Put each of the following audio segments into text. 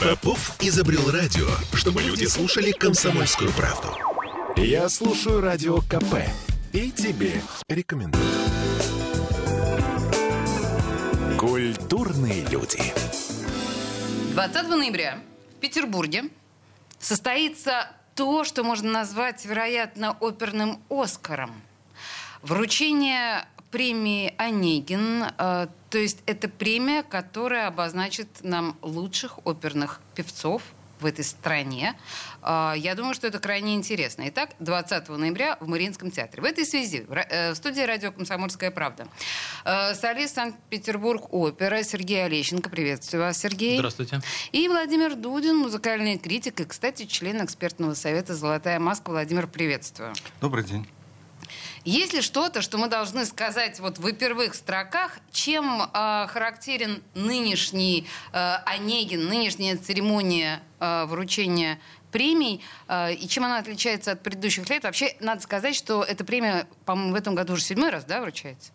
Попов изобрел радио, чтобы люди слушали комсомольскую правду. Я слушаю радио КП и тебе рекомендую. Культурные люди. 20 ноября в Петербурге состоится то, что можно назвать, вероятно, оперным «Оскаром». Вручение премии «Онегин», э, то есть это премия, которая обозначит нам лучших оперных певцов в этой стране. Э, я думаю, что это крайне интересно. Итак, 20 ноября в Мариинском театре. В этой связи в э, студии радио «Комсомольская правда» солист Санкт-Петербург опера Сергей Олещенко. Приветствую вас, Сергей. Здравствуйте. И Владимир Дудин, музыкальный критик и, кстати, член экспертного совета «Золотая маска». Владимир, приветствую. Добрый день. Есть ли что-то, что мы должны сказать вот в первых строках, чем э, характерен нынешний э, Онегин, нынешняя церемония э, вручения премий, э, и чем она отличается от предыдущих лет? Вообще, надо сказать, что эта премия, по-моему, в этом году уже седьмой раз, да, вручается?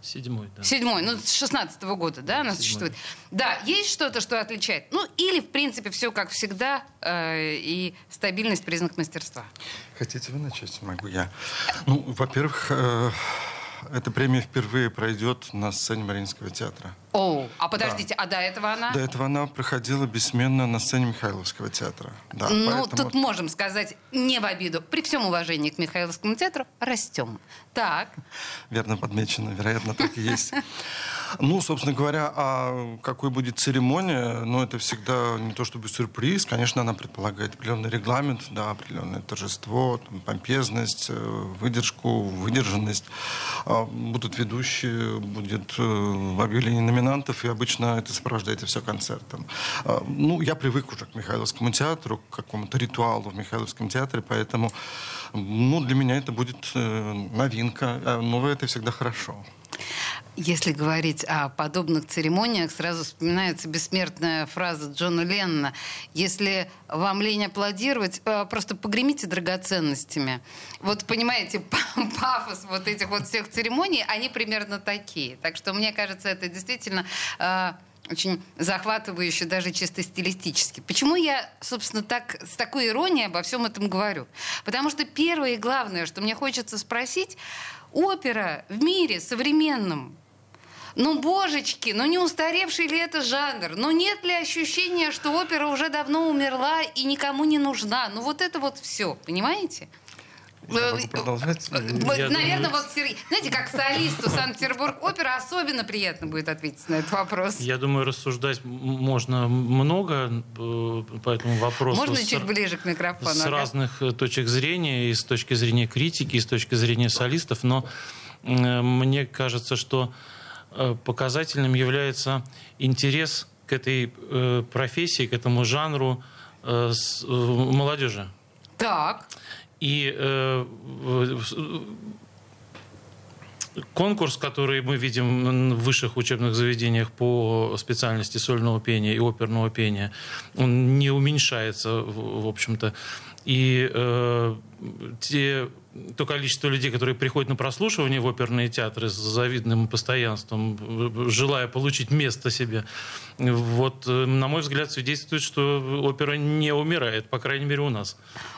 Седьмой, да. Седьмой, ну, с шестнадцатого года, да, она седьмой. существует. Да, есть что-то, что отличает? Ну, или, в принципе, все как всегда, э, и стабильность признак мастерства. Хотите вы начать? Могу я. Ну, во-первых, э, эта премия впервые пройдет на сцене Мариинского театра. О, а подождите, а до этого она? До этого она проходила бессменно на сцене Михайловского театра. Да, ну, поэтому- тут можем сказать, не в обиду, при всем уважении к Михайловскому театру, растем. Так, Верно подмечено, вероятно, так и есть. Ну, собственно говоря, а какой будет церемония, ну, это всегда не то чтобы сюрприз. Конечно, она предполагает определенный регламент, да, определенное торжество, там, помпезность, э, выдержку, выдержанность. А, Будут ведущие, будет э, объявление номинантов, и обычно это сопровождается все концертом. А, Ну, я привык уже к Михайловскому театру, к какому-то ритуалу в Михайловском театре, поэтому, ну, для меня это будет э, новинка. Новое это всегда хорошо. Если говорить о подобных церемониях, сразу вспоминается бессмертная фраза Джона Леннона. Если вам лень аплодировать, э, просто погремите драгоценностями. Вот понимаете, пафос вот этих вот всех церемоний, они примерно такие. Так что мне кажется, это действительно э, очень захватывающе даже чисто стилистически. Почему я, собственно, так, с такой иронией обо всем этом говорю? Потому что первое и главное, что мне хочется спросить, опера в мире современном, ну, божечки, ну не устаревший ли это жанр? Ну нет ли ощущения, что опера уже давно умерла и никому не нужна? Ну вот это вот все, понимаете? Продолжать? Э, вот, Я наверное, думаю- вот Сергей, знаете, как солисту Санкт-Петербург опера особенно приятно будет ответить на этот вопрос. Я думаю, рассуждать можно много э, по этому вопросу. Можно с- чуть ближе к микрофону? с ага? разных э, точек зрения, и с точки зрения критики, и с точки зрения солистов, но э, мне кажется, что э, показательным является интерес к этой э, профессии, к этому жанру э, э, молодежи. Так, И э, конкурс, который мы видим в высших учебных заведениях по специальности сольного пения и оперного пения, он не уменьшается, в, в общем-то. И э, те, то количество людей, которые приходят на прослушивание в оперные театры с завидным постоянством, желая получить место себе, вот, э, на мой взгляд, свидетельствует, что опера не умирает, по крайней мере, у нас.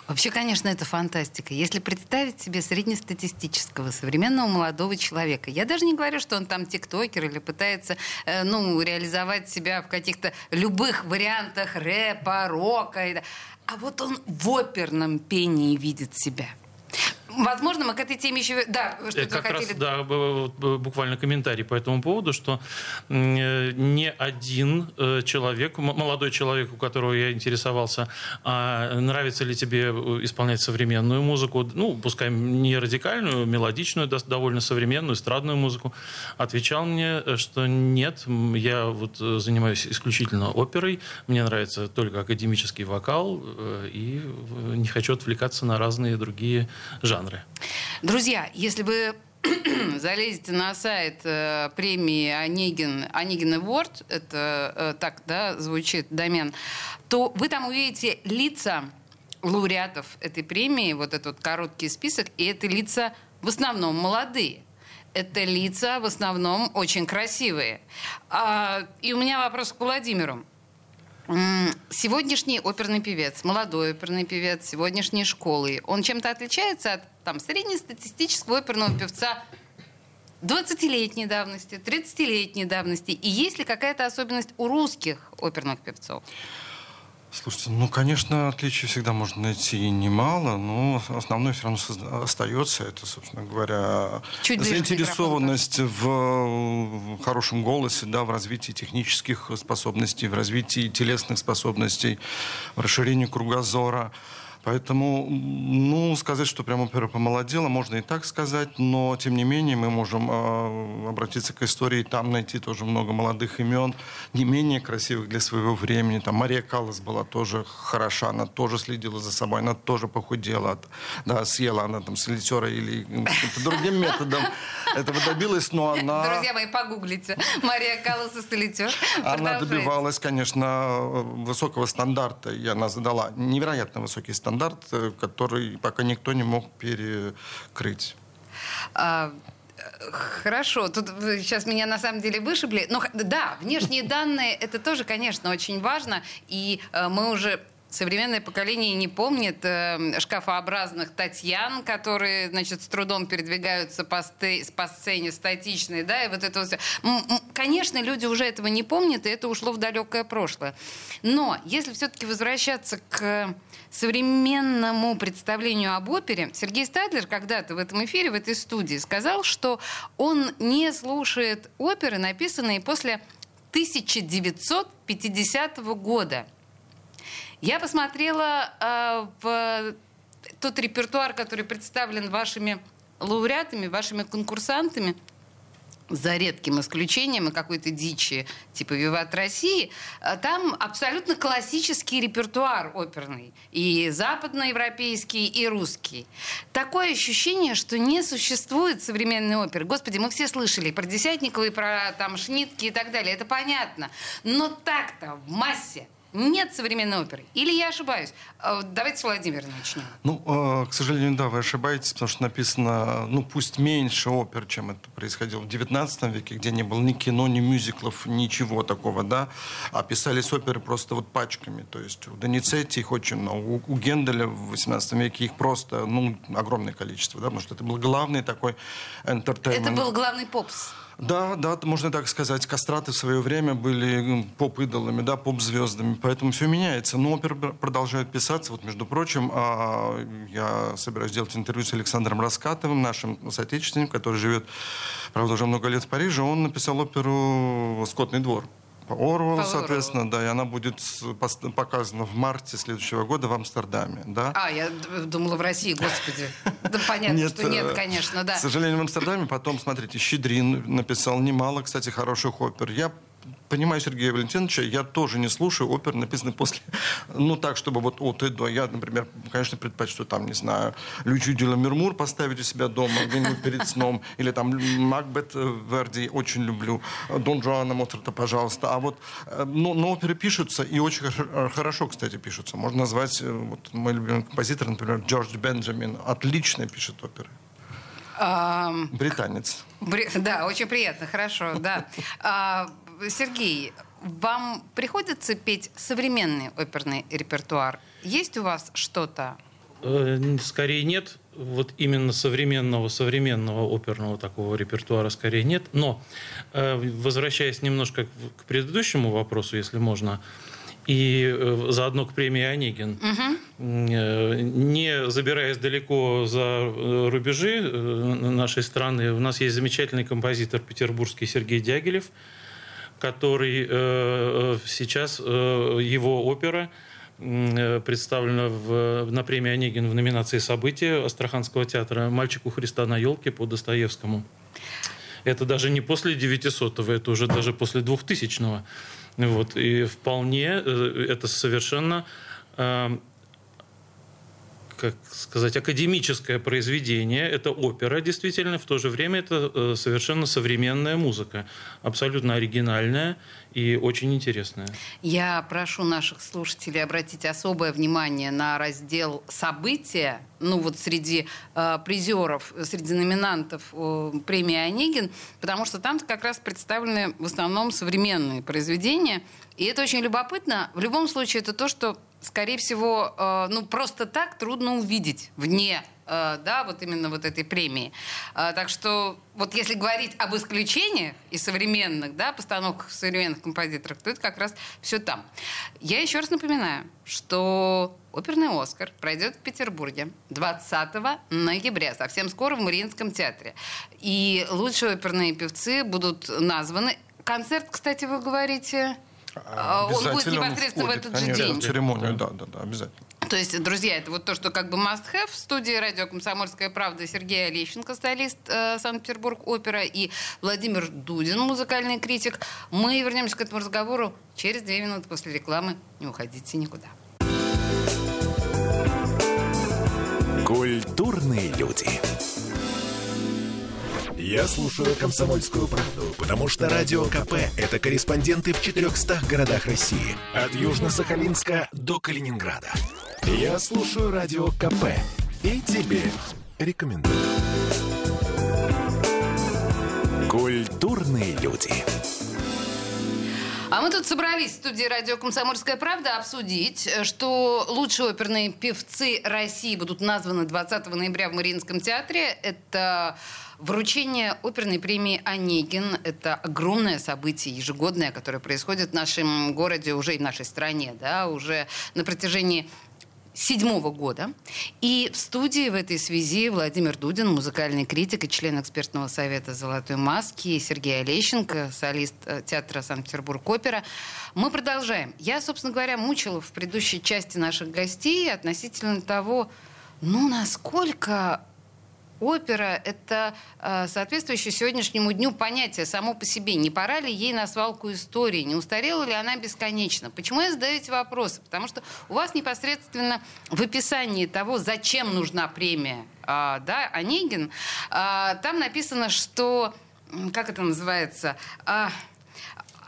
Вообще, конечно, это фантастика. Если представить себе среднестатистического современного молодого человека, я даже не говорю, что он там тиктокер или пытается э, ну, реализовать себя в каких-то любых вариантах рэпа, рока. А вот он в оперном пении видит себя. Возможно, мы к этой теме еще... Да, что как раз, хотели... да, б- б- буквально комментарий по этому поводу, что э, не один э, человек, молодой человек, у которого я интересовался, а нравится ли тебе э, исполнять современную музыку, ну, пускай не радикальную, мелодичную, довольно современную, эстрадную музыку, отвечал мне, что нет, я вот занимаюсь исключительно оперой, мне нравится только академический вокал, и не хочу отвлекаться на разные другие жанры. Друзья, если вы залезете на сайт э, премии Онегин, Онегин Award, это э, так, да, звучит домен, то вы там увидите лица лауреатов этой премии, вот этот короткий список, и это лица в основном молодые. это лица в основном очень красивые. А, и у меня вопрос к Владимиру. Сегодняшний оперный певец, молодой оперный певец сегодняшней школы, он чем-то отличается от там, среднестатистического оперного певца 20-летней давности, 30-летней давности? И есть ли какая-то особенность у русских оперных певцов? Слушайте, ну, конечно, отличий всегда можно найти немало, но основное все равно остается. Это, собственно говоря, Чуть заинтересованность в хорошем голосе, да, в развитии технических способностей, в развитии телесных способностей, в расширении кругозора. Поэтому, ну, сказать, что прямо опера помолодела, можно и так сказать, но, тем не менее, мы можем э, обратиться к истории, там найти тоже много молодых имен, не менее красивых для своего времени. Там Мария Каллас была тоже хороша, она тоже следила за собой, она тоже похудела, да, съела она там солитера или каким-то другим методом этого добилась, но она... Друзья мои, погуглите. Мария Каллас и солитер. Она добивалась, конечно, высокого стандарта, и она задала невероятно высокий стандарт стандарт, э, который пока никто не мог перекрыть. А, Хорошо, тут сейчас меня на самом деле вышибли. Но да, внешние данные это тоже, конечно, очень важно. И э, мы уже Современное поколение не помнит э, шкафообразных Татьян, которые, значит, с трудом передвигаются по, сте, по сцене статичные, да, и вот это все. Конечно, люди уже этого не помнят, и это ушло в далекое прошлое. Но если все-таки возвращаться к современному представлению об опере, Сергей Стадлер когда-то в этом эфире, в этой студии, сказал, что он не слушает оперы, написанные после 1950 года. Я посмотрела э, в тот репертуар, который представлен вашими лауреатами, вашими конкурсантами, за редким исключением и какой-то дичи типа «Виват России», э, там абсолютно классический репертуар оперный. И западноевропейский, и русский. Такое ощущение, что не существует современной оперы. Господи, мы все слышали про Десятникова и про там Шнитки и так далее. Это понятно. Но так-то в массе нет современной оперы. Или я ошибаюсь? А, давайте с Владимира начнем. Ну, э, к сожалению, да, вы ошибаетесь, потому что написано, ну, пусть меньше опер, чем это происходило в XIX веке, где не было ни кино, ни мюзиклов, ничего такого, да, а писались оперы просто вот пачками. То есть у Доницетти их очень много, у, у Генделя в XVIII веке их просто, ну, огромное количество, да, потому что это был главный такой entertainment. Это был главный попс. Да, да, можно так сказать. Кастраты в свое время были поп-идолами, да, поп-звездами, поэтому все меняется. Но оперы продолжают писаться. Вот, между прочим, а, я собираюсь сделать интервью с Александром Раскатовым, нашим соотечественником, который живет, правда, уже много лет в Париже. Он написал оперу «Скотный двор». Орвелл, соответственно, да, и она будет показана в марте следующего года в Амстердаме, да. А, я думала в России, господи. Да понятно, нет, что нет, э, конечно, да. К сожалению, в Амстердаме потом, смотрите, Щедрин написал немало, кстати, хороших опер. Я понимаю Сергея Валентиновича, я тоже не слушаю опер, написанные после, ну так, чтобы вот от и до. Я, например, конечно, предпочту там, не знаю, Лючу Дюла Мирмур поставить у себя дома где-нибудь перед сном, или там Макбет э, Верди очень люблю, Дон Жуана Моцарта, пожалуйста. А вот, э, ну, но оперы пишутся, и очень хорошо, кстати, пишутся. Можно назвать, э, вот мой любимый композитор, например, Джордж Бенджамин, отлично пишет оперы. Британец. Бри... Да, очень приятно, хорошо, да. А, Сергей, вам приходится петь современный оперный репертуар? Есть у вас что-то? Э, скорее нет. Вот именно современного, современного оперного такого репертуара скорее нет. Но, э, возвращаясь немножко к предыдущему вопросу, если можно, и э, заодно к премии Онегин. Угу. Не забираясь далеко за рубежи нашей страны, у нас есть замечательный композитор петербургский Сергей Дягилев, который э, сейчас э, его опера э, представлена в, на премии Онегин в номинации «События» Астраханского театра «Мальчик у Христа на елке» по Достоевскому. Это даже не после 900-го, это уже даже после 2000-го. Вот, и вполне это совершенно как сказать, академическое произведение, это опера, действительно, в то же время это э, совершенно современная музыка, абсолютно оригинальная и очень интересная. Я прошу наших слушателей обратить особое внимание на раздел «События», ну вот среди э, призеров, среди номинантов э, премии «Онегин», потому что там как раз представлены в основном современные произведения, и это очень любопытно. В любом случае, это то, что скорее всего, э, ну, просто так трудно увидеть вне э, да, вот именно вот этой премии. Э, так что вот если говорить об исключениях и современных, да, постановках современных композиторов, то это как раз все там. Я еще раз напоминаю, что оперный «Оскар» пройдет в Петербурге 20 ноября, совсем скоро в Мариинском театре. И лучшие оперные певцы будут названы. Концерт, кстати, вы говорите... А, он будет непосредственно входит, в этот конечно, же день. церемонию, да, да, да, обязательно. То есть, друзья, это вот то, что как бы must have в студии радио «Комсомольская правда» Сергей Олещенко, солист э, Санкт-Петербург опера, и Владимир Дудин, музыкальный критик. Мы вернемся к этому разговору через две минуты после рекламы. Не уходите никуда. Культурные люди. Я слушаю «Комсомольскую правду», потому что «Радио КП» — это корреспонденты в 400 городах России. От Южно-Сахалинска до Калининграда. Я слушаю «Радио КП» и тебе рекомендую. Культурные люди. А мы тут собрались в студии радио «Комсомольская правда» обсудить, что лучшие оперные певцы России будут названы 20 ноября в Мариинском театре. Это Вручение оперной премии «Онегин» — это огромное событие ежегодное, которое происходит в нашем городе, уже и в нашей стране, да, уже на протяжении седьмого года. И в студии в этой связи Владимир Дудин, музыкальный критик и член экспертного совета «Золотой маски», и Сергей Олещенко, солист э, театра Санкт-Петербург-опера. Мы продолжаем. Я, собственно говоря, мучила в предыдущей части наших гостей относительно того, ну, насколько опера — это э, соответствующее сегодняшнему дню понятие само по себе. Не пора ли ей на свалку истории? Не устарела ли она бесконечно? Почему я задаю эти вопросы? Потому что у вас непосредственно в описании того, зачем нужна премия э, да, Онегин, э, там написано, что... Как это называется? Э,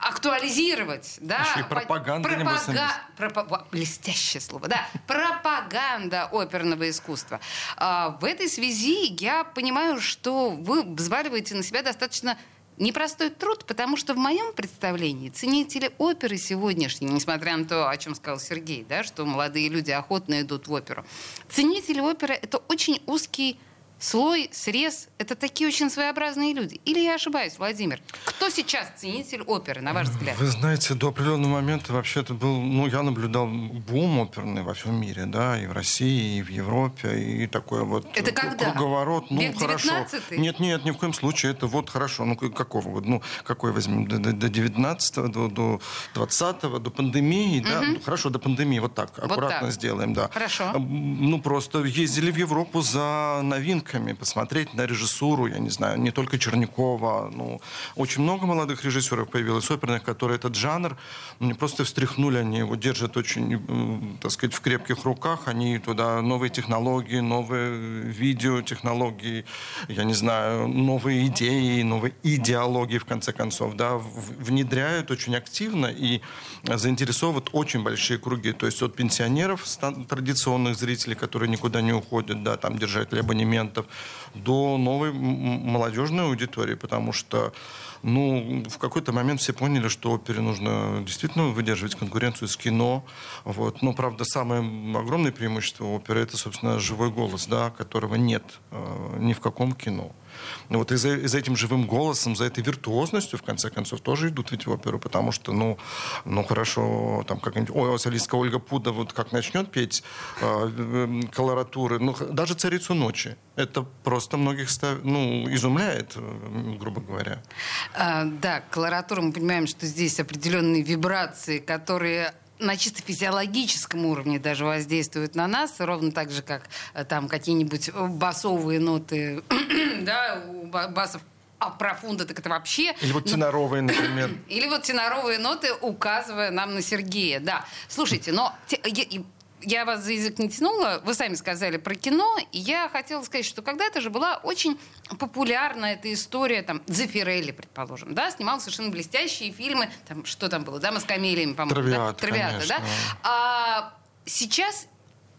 актуализировать, да, Еще и пропаганда, пропага... Пропа... блестящее слово, да, пропаганда оперного искусства. А, в этой связи я понимаю, что вы взваливаете на себя достаточно непростой труд, потому что в моем представлении ценители оперы сегодняшние, несмотря на то, о чем сказал Сергей, да, что молодые люди охотно идут в оперу, ценители оперы — это очень узкий слой, срез — это такие очень своеобразные люди. Или я ошибаюсь, Владимир? Кто сейчас ценитель оперы, на ваш взгляд? Вы знаете, до определенного момента вообще это был... Ну, я наблюдал бум оперный во всем мире, да, и в России, и в Европе, и такой вот... Это когда? Круговорот, ну, Век хорошо. 19-й? Нет, нет, ни в коем случае. Это вот хорошо. Ну, какого? Вот, ну, какой возьмем? До, до, до 19-го, до, до 20-го, до пандемии, угу. да? Ну, хорошо, до пандемии, вот так, вот аккуратно так. сделаем, да. Хорошо. Ну, просто ездили в Европу за новинками новинками, посмотреть на режиссуру, я не знаю, не только Черникова, ну, очень много молодых режиссеров появилось, оперных, которые этот жанр не просто встряхнули, они его держат очень, так сказать, в крепких руках, они туда новые технологии, новые видеотехнологии, я не знаю, новые идеи, новые идеологии, в конце концов, да, внедряют очень активно и заинтересовывают очень большие круги, то есть от пенсионеров, традиционных зрителей, которые никуда не уходят, да, там держатели абонементов, до новой молодежной аудитории, потому что ну, в какой-то момент все поняли, что опере нужно действительно выдерживать конкуренцию с кино. Вот. Но, правда, самое огромное преимущество оперы — это, собственно, живой голос, да, которого нет э, ни в каком кино. Вот и за, и за этим живым голосом, за этой виртуозностью, в конце концов, тоже идут ведь в оперу, потому что, ну, ну хорошо, там какая-нибудь, ой, солистка Ольга Пуда вот как начнет петь э, колоратуры, ну, даже «Царицу ночи», это просто многих став... ну, изумляет, э, грубо говоря. А, да, колоратура, мы понимаем, что здесь определенные вибрации, которые на чисто физиологическом уровне даже воздействуют на нас, ровно так же, как э, там какие-нибудь басовые ноты, да, у басов а профунда так это вообще... Или вот теноровые, например. Или вот теноровые ноты, указывая нам на Сергея, да. Слушайте, но я вас за язык не тянула, вы сами сказали про кино, и я хотела сказать, что когда-то же была очень популярна эта история, там, Дзефирелли, предположим, да, снимал совершенно блестящие фильмы, там, что там было, «Дама с камелиями», по-моему, Травиата, да? Травиата, конечно. да? А сейчас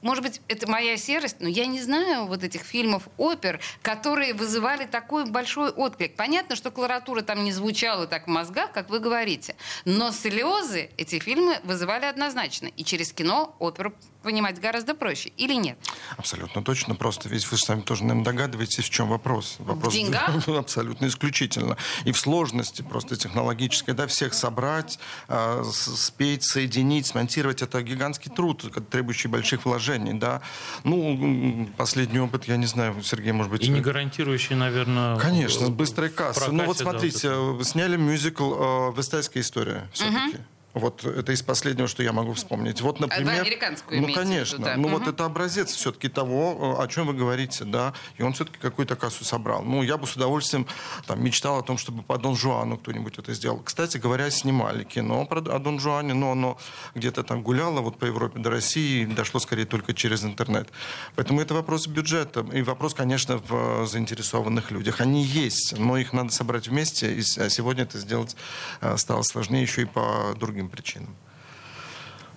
может быть, это моя серость, но я не знаю вот этих фильмов опер, которые вызывали такой большой отклик. Понятно, что кларатура там не звучала так в мозгах, как вы говорите, но слезы эти фильмы вызывали однозначно. И через кино оперу понимать гораздо проще, или нет? Абсолютно точно. Просто ведь вы сами тоже, наверное, догадываетесь, в чем вопрос. Вопрос В деньгах? Абсолютно исключительно. И в сложности просто технологической. Да, всех собрать, э, спеть, соединить, смонтировать. Это гигантский труд, требующий больших вложений. Да. Ну, последний опыт, я не знаю, Сергей, может быть... И не вы- гарантирующий, наверное... Конечно, э, с быстрой в кассы. прокате, ну вот да, смотрите, вот э, сняли мюзикл э, «Вестайская история» все-таки. Вот это из последнего, что я могу вспомнить. Вот, например... американскую Ну, в виду, конечно. да. Ну, Мгм. вот это образец все-таки того, э, о чем вы говорите, да. И он все-таки какую-то кассу собрал. Ну, я бы с удовольствием там, мечтал о том, чтобы по Дон Жуану кто-нибудь это сделал. Кстати говоря, снимали кино про, о Дон Жуане, но оно где-то там гуляло вот по Европе до России, и дошло скорее только через интернет. Поэтому это вопрос бюджета. И вопрос, конечно, в э, заинтересованных людях. Они есть, но их надо собрать вместе. И а сегодня это сделать э, стало сложнее еще и по другим причинам.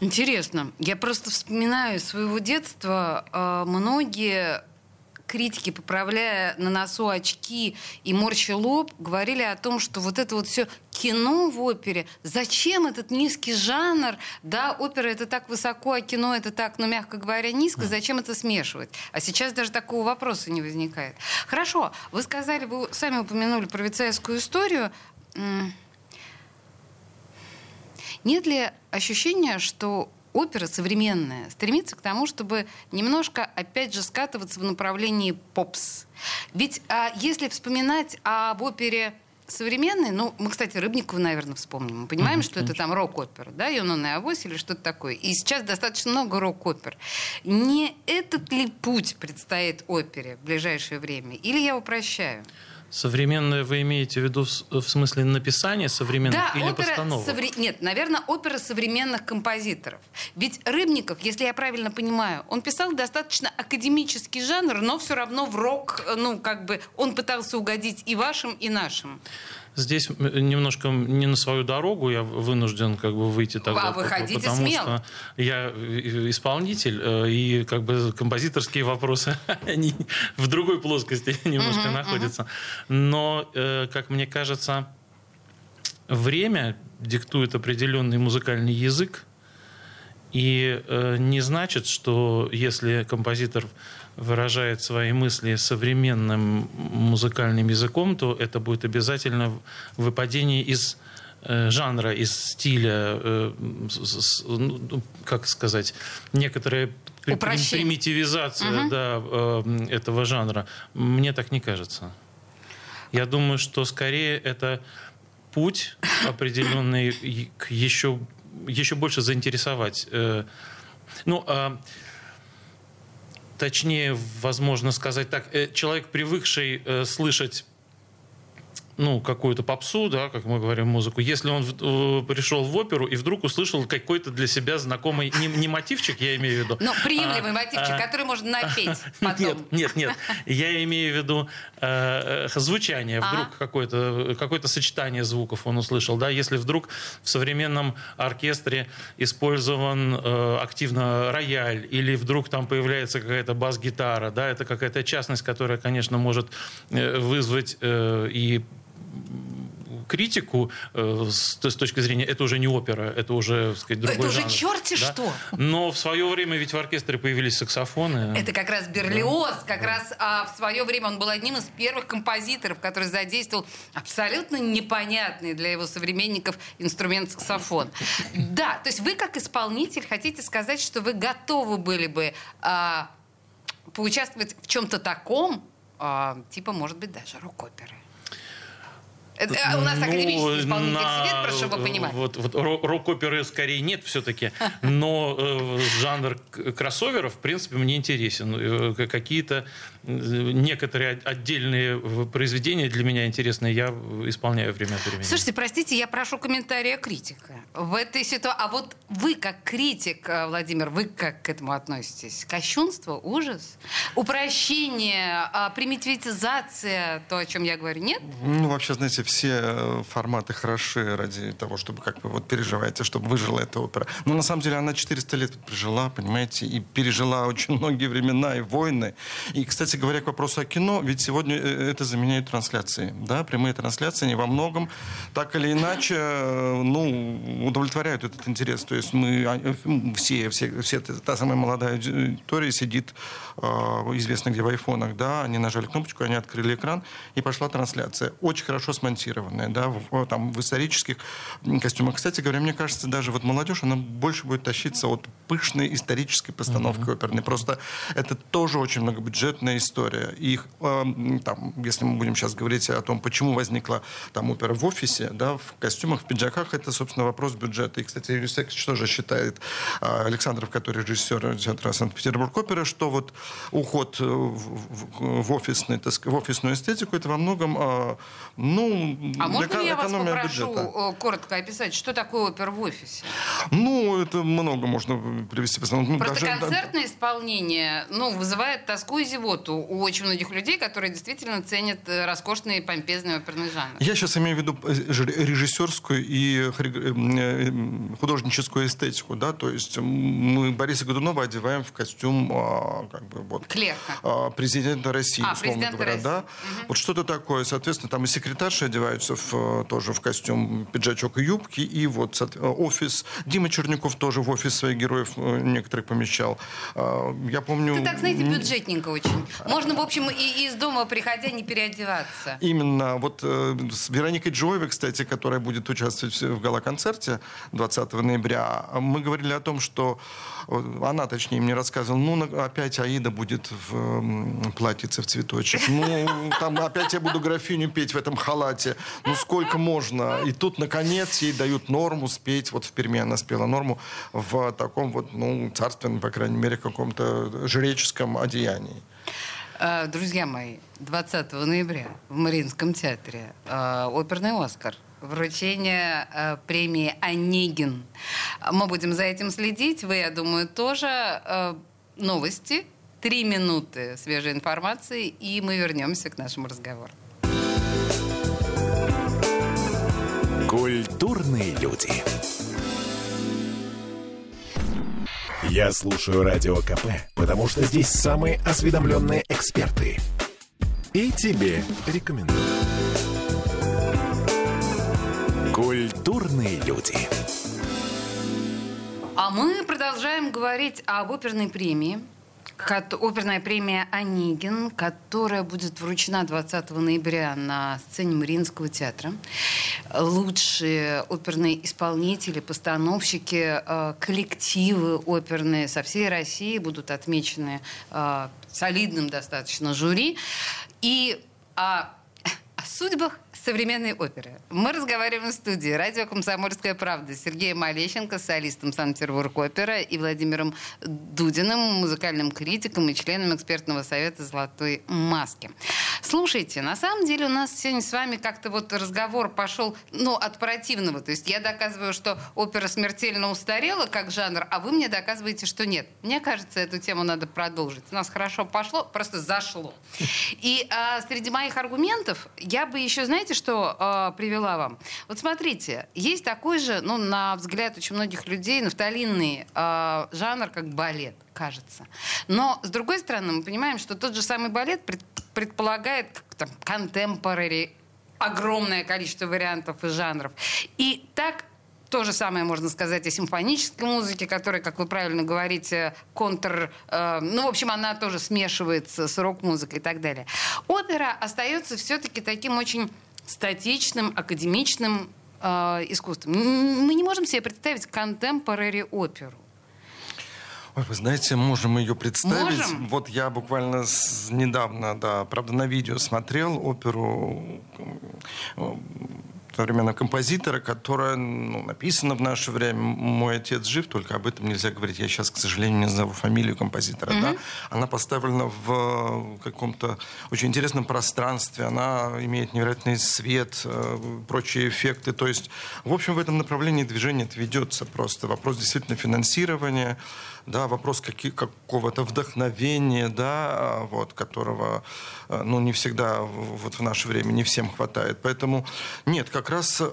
Интересно. Я просто вспоминаю своего детства э, многие критики, поправляя на носу очки и морща лоб, говорили о том, что вот это вот все кино в опере, зачем этот низкий жанр, да, опера это так высоко, а кино это так, ну, мягко говоря, низко, зачем это смешивать? А сейчас даже такого вопроса не возникает. Хорошо, вы сказали, вы сами упомянули про вицайскую историю. Нет ли ощущения, что опера современная стремится к тому, чтобы немножко, опять же, скатываться в направлении попс? Ведь а, если вспоминать об опере современной, ну, мы, кстати, Рыбникова, наверное, вспомним. Мы понимаем, Мгм, что это там рок-опера, да, Юнона и Авось или что-то такое. И сейчас достаточно много рок-опер. Не этот ли путь предстоит опере в ближайшее время? Или я упрощаю? Современное вы имеете в виду в в смысле написания современных Да, или опера постановок? совре- Нет, наверное, опера современных композиторов. Ведь Рыбников, если я правильно понимаю, он писал достаточно академический жанр, но все равно в рок, э, ну, как бы, он пытался угодить и вашим, и нашим. Здесь немножко не на свою дорогу я вынужден как бы выйти тогда. А, выходите потому смело. что я э, исполнитель, э, и как бы композиторские вопросы, они в другой плоскости немножко находятся. Но, э, как мне кажется, время диктует определенный музыкальный язык, и э, не значит, что если композитор выражает свои мысли современным музыкальным языком, то это будет обязательно выпадение из э, жанра, из стиля, э, с- ну, как сказать, некоторая Упрощение. примитивизация Мгм. да, э, этого жанра. Мне так не кажется. Я думаю, что скорее это путь определенный к еще, еще больше заинтересовать. э, Ну, а, точнее, возможно сказать так, э, человек, привыкший э, слышать ну, какую-то попсу, да, как мы говорим, музыку, если он в- э, пришел в оперу и вдруг услышал какой-то для себя знакомый, не, не мотивчик, я имею в виду. Но приемлемый а, мотивчик, а, который можно напеть потом. нет, нет, нет. Я имею в виду э, э, звучание. А. Вдруг какое-то какое сочетание звуков он услышал. Да? Если вдруг в современном оркестре использован э, активно рояль, или вдруг там появляется какая-то бас-гитара, да, это какая-то частность, которая, конечно, может э, вызвать э, и критику э, с, с точки зрения, это уже не опера, это уже, так сказать, другой Это уже жанр. черти Да? что. Но в свое время ведь в оркестре появились саксофоны. Это как раз Берлиоз, как раз а, в свое время он был одним из первых композиторов, который задействовал абсолютно непонятный для его современников инструмент саксофон. Да, то есть вы как исполнитель хотите сказать, что вы готовы были бы а, поучаствовать в чем-то таком, а, типа, может быть, даже рок-оперы. Это, у нас так лирический исполнитель на- сидит, прошу вы понимать. Вот, вот ро- рок-оперы скорее нет все-таки, но э, жанр кроссоверов, в принципе, мне интересен. Э, Какие-то э, некоторые от- отдельные э, произведения для меня интересные я исполняю время от времени. Слушайте, простите, я прошу комментария критика. В этой ситуации... А вот вы, как критик, э, Владимир, вы как к этому относитесь? Кощунство, ужас? Упрощение, а, примитивизация, то, о чем я говорю, нет? Ну, вообще, знаете, все э, форматы хороши ради того, чтобы, как вы вот переживаете, чтобы выжила эта опера. Но на самом деле она 400 лет прожила, понимаете, и пережила очень многие времена и войны. И, кстати говоря, к вопросу о кино, ведь сегодня э, это заменяет трансляции. Да, прямые трансляции, они во многом, так или иначе, э, ну, удовлетворяют этот интерес. То есть мы а, все, все, все та самая молодая аудитория сидит, известно где в айфонах, да, они нажали кнопочку, они открыли экран, и пошла трансляция. Очень хорошо смонтированная, да, в, там, в исторических костюмах. Кстати говоря, мне кажется, даже вот молодежь, она больше будет тащиться от пышной исторической постановки оперной. Просто это тоже очень многобюджетная история. И э, м, там, если мы будем сейчас говорить о том, почему возникла там опера в офисе, да, в костюмах, в пиджаках, это, собственно, вопрос бюджета. И, кстати, Юрий тоже считает, а, Александров, который режиссер театра Санкт-Петербург опера, что вот уход э, в, в- в офисный, в офисную эстетику, это во многом, а, ну, А можно я вас попрошу бюджета. э, коротко описать, что такое опер в офисе? Ну, это много можно привести. Ну, Просто даже- концертное исполнение ну, вызывает тоску и зевоту у очень многих людей, которые действительно ценят э, роскошный и помпезный оперный жанр. Я сейчас имею в виду э, режиссерскую и э, э, художническую эстетику, да, то есть мы Бориса Годунова одеваем в костюм, а, как бы вот Клерка. а, президента России, А, условно говоря, России. да. Вот что-то такое, соответственно, там и секретарши одеваются в, э, тоже в костюм, пиджачок и юбки, и вот э, офис. Дима Черняков тоже в офис своих героев э, некоторых помещал. А, Я помню... Это так, знаете, бюджетненько очень. Можно, в общем, и из дома, приходя, не переодеваться. Именно. Вот с Вероникой Джоевой, кстати, которая будет участвовать в гала-концерте 20 ноября, мы говорили о том, что она, точнее, мне рассказывала, ну, опять Аида будет в платьице в цветочек. Ну, там опять я буду графиню петь в этом халате. Ну, сколько можно? И тут, наконец, ей дают норму спеть. Вот в Перми она спела норму в таком вот, ну, царственном, по крайней мере, каком-то жреческом одеянии. Э, Друзья мои, 20 ноября в Мариинском театре э, оперный «Оскар». Вручение э, премии «Онегин». Мы будем за этим следить. Вы, я думаю, тоже. Э, Новости. Три минуты свежей информации, и мы вернемся к нашему разговору. Культурные люди. Я слушаю Радио КП, потому что здесь самые осведомленные эксперты. И тебе рекомендую. Культурные люди. А мы продолжаем говорить об оперной премии. Оперная премия «Онегин», которая будет вручена 20 ноября на сцене Мариинского театра. Лучшие оперные исполнители, постановщики, э, коллективы оперные со всей России будут отмечены э, солидным достаточно жюри. И о, о судьбах современной оперы. Мы разговариваем в студии радио «Комсомольская правда» с Сергеем Олещенко, солистом Санкт-Петербург опера, и Владимиром Дудиным, музыкальным критиком и членом экспертного совета «Золотой маски». Слушайте, на самом деле у нас сегодня с вами как-то вот разговор пошел, ну, от противного. То есть я доказываю, что опера смертельно устарела как жанр, а вы мне доказываете, что нет. Мне кажется, эту тему надо продолжить. У нас хорошо пошло, просто зашло. И а, среди моих аргументов я бы еще, знаете, что а, привела вам? Вот смотрите, есть такой же, ну, на взгляд очень многих людей, нафталинный а, жанр, как балет, кажется. Но, с другой стороны, мы понимаем, что тот же самый балет пред- предполагает как там contemporary, огромное количество вариантов и жанров. И так то же самое можно сказать о симфонической музыке, которая, как вы правильно говорите, контр... э, ну, в общем, она тоже смешивается с рок-музыкой и так далее. Опера остается все-таки таким очень статичным, академичным э, искусством. Мы не можем себе представить contemporary оперу. Ой, вы знаете, можем ее представить. Можем? Вот я буквально с- недавно, да, правда, на видео смотрел оперу современного композитора, которая ну, написана в наше время. Мой отец жив, только об этом нельзя говорить. Я сейчас, к сожалению, не назову фамилию композитора. Да? Она поставлена в каком-то очень интересном пространстве. Она имеет невероятный свет, э, прочие эффекты. То есть, в общем, в этом направлении движение ведется просто. Вопрос действительно финансирования, да, вопрос каки- какого-то вдохновения, да, вот, которого, э, ну, не всегда вот в наше время не всем хватает. Поэтому нет, как раз э,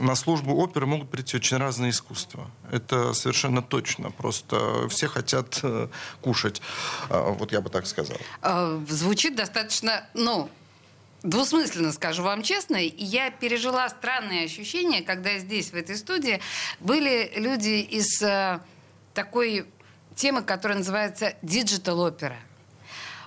на службу оперы могут прийти очень разные искусства. Это совершенно точно. Просто все хотят э, кушать. А, Вот я бы так сказал. Э, Звучит достаточно, ну, двусмысленно, скажу вам честно. Я пережила странные ощущения, когда здесь, в этой студии, были люди из э, такой темы, которая называется digital опера.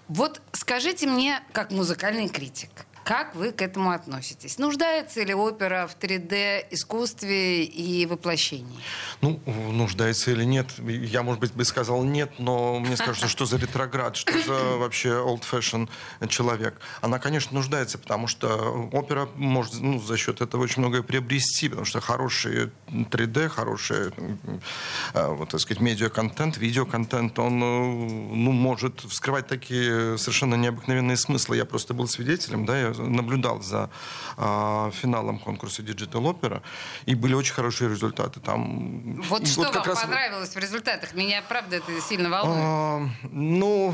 Вот скажите мне, как музыкальный критик, как вы к этому относитесь? Нуждается ли опера в 3D искусстве и воплощении? Ну, нуждается или нет, я, может быть, бы сказал нет, но мне скажется, что за ретроград, что за вообще old fashion человек. Она, конечно, нуждается, потому что опера может ну, за счет этого очень многое приобрести, потому что хороший 3D, хороший, э, вот, так сказать, медиа-контент, видеоконтент, он э, ну, может вскрывать такие совершенно необыкновенные смыслы. Я просто был свидетелем, да, я наблюдал за а, финалом конкурса Digital Opera, и были очень хорошие результаты. Там Вот что как вам раз- понравилось в результатах? Меня, правда, это сильно волнует. А, ну,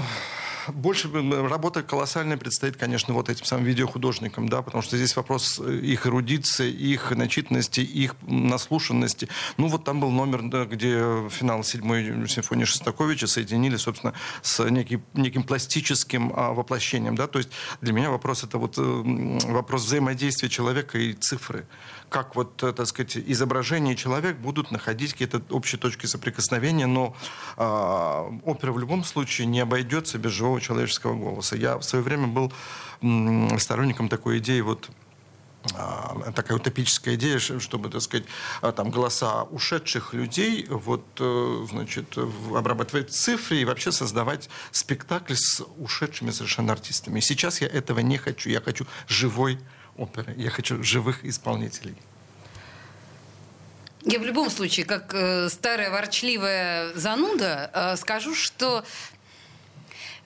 больше работа колоссальная предстоит, конечно, вот этим самым видеохудожникам, да, потому что здесь вопрос э, их эрудиции, их начитанности, их наслушанности. Ну, вот там был номер, да, где финал седьмой симфонии Шостаковича соединили, собственно, с некий- неким пластическим а, воплощением, да, то есть для меня вопрос это вот э, вопрос взаимодействия человека и цифры. Как вот, э, так сказать, изображение и человек будут находить какие-то общие точки соприкосновения, но а, опера в любом случае не обойдется без живого человеческого голоса. Я в свое время был м, сторонником такой идеи вот а, такая утопическая идея, чтобы, так сказать, а, там голоса ушедших людей вот, э, значит, обрабатывать в цифре и вообще создавать спектакль с ушедшими совершенно артистами. Сейчас я этого не хочу. Я хочу живой оперы. Я хочу живых исполнителей. Я в любом случае, как э, старая ворчливая зануда, э, скажу, что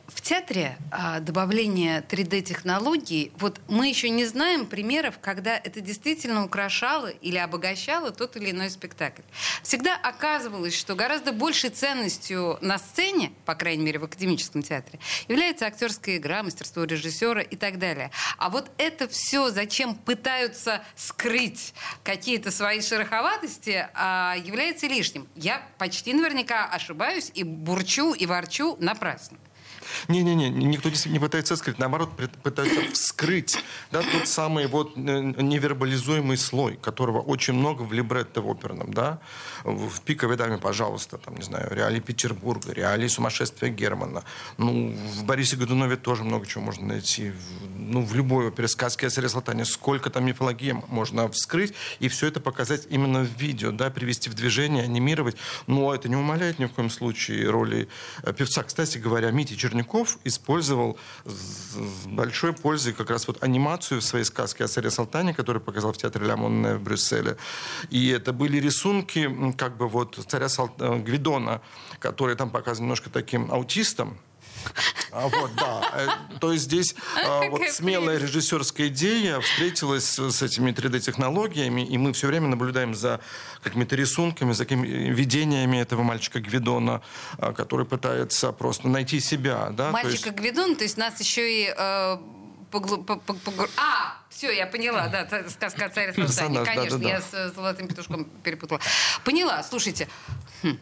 в театре а, добавление 3D-технологий, вот мы еще не знаем примеров, когда это действительно украшало или обогащало тот или иной спектакль. Всегда оказывалось, что гораздо большей ценностью на сцене, по крайней мере в академическом театре, является актерская игра, мастерство режиссера и так далее. А вот это все, зачем пытаются скрыть какие-то свои шероховатости, а, является лишним. Я почти наверняка ошибаюсь и бурчу и ворчу напрасно. Не-не-не, никто действительно не пытается скрыть, наоборот, пытаются вскрыть да, тот самый вот э, невербализуемый слой, которого очень много в либретто в оперном, да, в пиковой даме, пожалуйста, там, не знаю, реалии Петербурга, реалии сумасшествия Германа, ну, в Борисе Годунове тоже много чего можно найти, ну, в любой опере, сказке о царе сколько там мифологии можно вскрыть, и все это показать именно в видео, да, привести в движение, анимировать, но это не умаляет ни в коем случае роли э, певца. Кстати говоря, Митя Черняков использовал с большой пользой как раз вот анимацию в своей сказке о царе Салтане, которую показал в театре Ля в Брюсселе. И это были рисунки как бы вот царя Сал- э, Гвидона, который там показан немножко таким аутистом, вот, да. Э, То есть здесь а, вот смелая режиссерская идея встретилась с этими 3D-технологиями, и мы все время наблюдаем за какими-то рисунками, за какими видениями этого мальчика Гвидона, а, который пытается просто найти себя. Да? То есть- Мальчика Гвидон, то есть нас еще и... э, поглу- по- по- погру- А, все, я поняла, да, сказка о царе Салтане. Конечно, да-да-да. я с э, золотым петушком перепутала. Поняла, слушайте. Хм,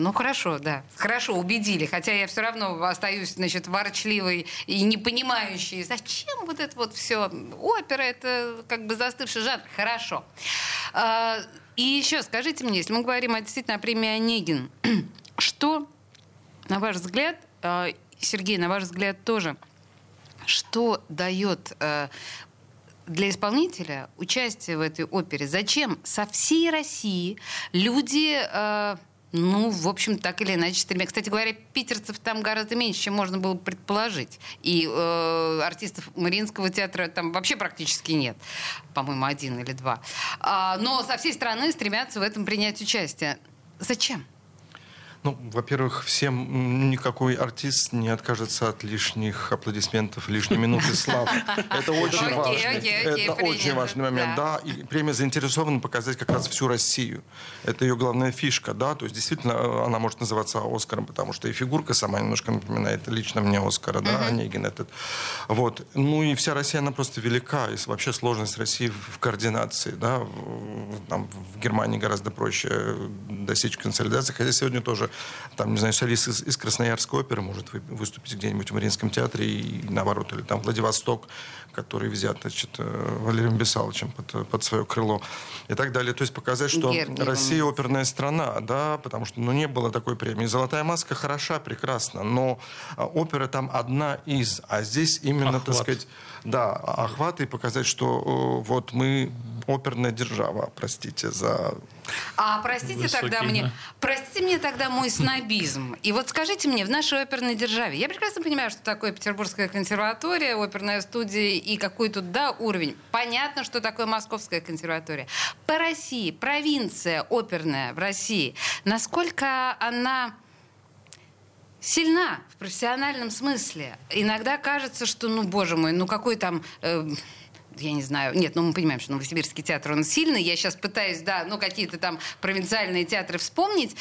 Ну хорошо, да, хорошо, убедили. Хотя я все равно остаюсь, значит, ворчливой и не понимающей, зачем вот это вот все. Опера это как бы застывший жанр. Хорошо. А, И еще скажите мне, если мы говорим о, действительно о премии Онегин, что, на ваш взгляд, а, Сергей, на ваш взгляд тоже, что дает э, для исполнителя участие в этой опере? Зачем со всей России люди, Ну, в общем, так или иначе стремя. Кстати говоря, питерцев там гораздо меньше, чем можно было предположить. И э, артистов Мариинского театра там вообще практически нет. По-моему, один или два. А, но со всей страны стремятся в этом принять участие. Зачем? Ну, во-первых, всем никакой артист не откажется от лишних аплодисментов, лишней минуты славы. Это очень важно. Это очень важный момент, да. И премия заинтересована показать как раз всю Россию. Это ее главная фишка, да. То есть действительно э, она может называться Оскаром, потому что и фигурка сама немножко напоминает лично мне Оскара, да, Онегин этот. Вот. Ну и вся Россия, она просто велика. И вообще сложность России в координации, да. Там в Германии гораздо проще э, достичь консолидации. Хотя сегодня тоже, там, не знаю, солист из, из Красноярской оперы может вы- выступить где-нибудь в Мариинском театре и наоборот. Или там Владивосток, который взят, значит, э, Валерием Бесаловичем под, под свое крыло и так далее. То есть показать, что Гергиевым. Россия оперная страна, да, потому что, ну, не было такой премии. «Золотая маска» хороша, прекрасна, но а, опера там одна из, а здесь именно, так Охват. сказать, да, охват и показать, что э, вот мы оперная держава, простите за... А простите Высокий, тогда мне, да. простите мне тогда мой снобизм. И вот скажите мне, в нашей оперной державе, я прекрасно понимаю, что такое Петербургская консерватория, оперная студия и какой тут, да, уровень. Понятно, что такое Московская консерватория. По России, провинция оперная в России, насколько она сильна в профессиональном смысле. Иногда кажется, что, ну, боже мой, ну какой там... э, я не знаю. Нет, ну мы понимаем, что Новосибирский театр, он сильный. Я сейчас пытаюсь, да, ну какие-то там провинциальные театры вспомнить.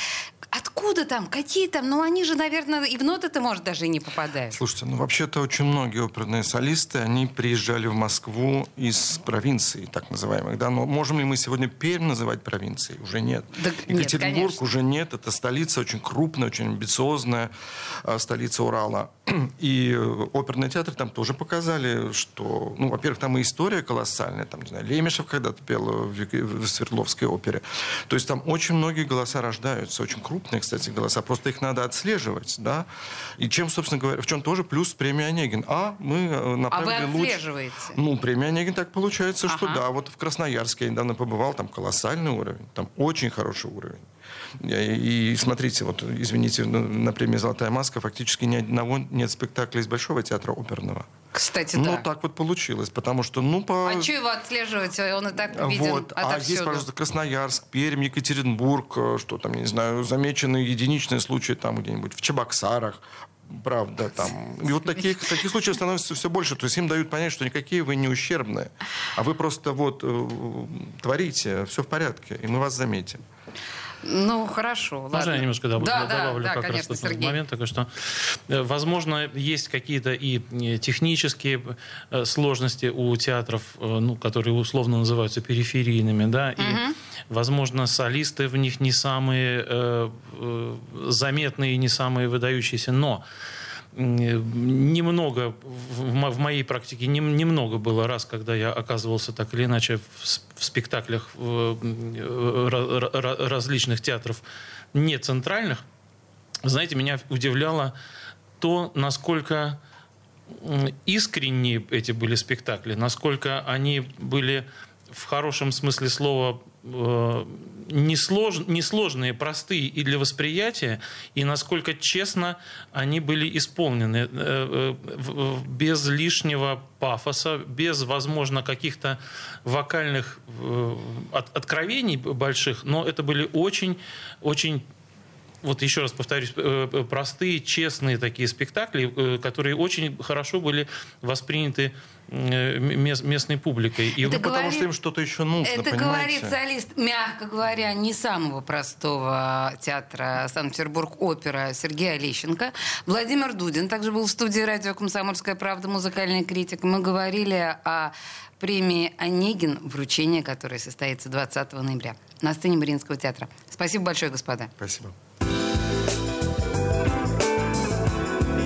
Откуда там? Какие там? Ну они же, наверное, и в ноты-то, может, даже и не попадают. Слушайте, ну вообще-то очень многие оперные солисты, они приезжали в Москву из провинций, так называемых, да, но можем ли мы сегодня Пермь называть провинцией? Уже нет. Да нет, Екатеринбург конечно. уже нет, это столица очень крупная, очень амбициозная, э, столица Урала. И э, оперный театр там тоже показали, что, ну, во-первых, там и история колоссальная, там, не знаю, Лемешев когда-то пел в, в Свердловской опере. То есть там очень многие голоса рождаются, очень крупные, кстати, голоса, просто их надо отслеживать, да. И чем, собственно говоря, в чем тоже плюс премии Онегин. А мы э, А вы направили луч... отслеживаете? Ну, премия Онегин так получается, что Ага. да, вот в Красноярске я недавно побывал, там колоссальный уровень, там очень хороший уровень. И, и смотрите, вот, извините, на, на премии «Золотая маска» фактически ни одного нет спектакля из Большого театра оперного. Кстати, Ну, да. так вот получилось, потому что, ну, по... А что его отслеживать? Он и так виден Вот. А отовсюду. есть, пожалуйста, Красноярск, Пермь, Екатеринбург, э, что там, я не знаю, замечены единичные случаи там где-нибудь в Чебоксарах, правда, там. И вот таких, таких случаев становится все больше. То есть им дают понять, что никакие вы не ущербные, а вы просто вот э, творите, все в порядке, и мы вас заметим. Ну, хорошо. Можно ладно. я немножко да, да, да, добавлю да, как конечно, раз этот Сергей. момент такой, что, э, возможно, есть какие-то и э, технические э, сложности у театров, ну, которые условно называются периферийными, да, и, возможно, солисты в них не самые э, заметные, не самые выдающиеся, но немного в, в мо- в моей практике нем- немного было раз, когда я оказывался так или иначе в, спектаклях э, э, различных театров не центральных. Знаете, меня удивляло то, насколько искренние эти были спектакли, насколько они были в хорошем смысле слова э, неслож- несложные, простые и для восприятия, и насколько честно они были исполнены, э, э, без лишнего пафоса, без, возможно, каких-то вокальных э, от- откровений больших, но это были очень, очень вот еще раз повторюсь, э, э, простые, честные такие спектакли, э, которые очень хорошо были восприняты мес- местной публикой. И Это Ну, потому говорит- что им что-то еще нужно, Это понимаете? говорит солист, мягко говоря, не самого простого театра Санкт-Петербург опера Сергей Олещенко. Владимир Дудин также был в студии радио «Комсомольская правда», музыкальный критик. Мы говорили о премии «Онегин», вручение которой состоится 20 ноября на сцене Мариинского театра. Спасибо большое, господа. Спасибо.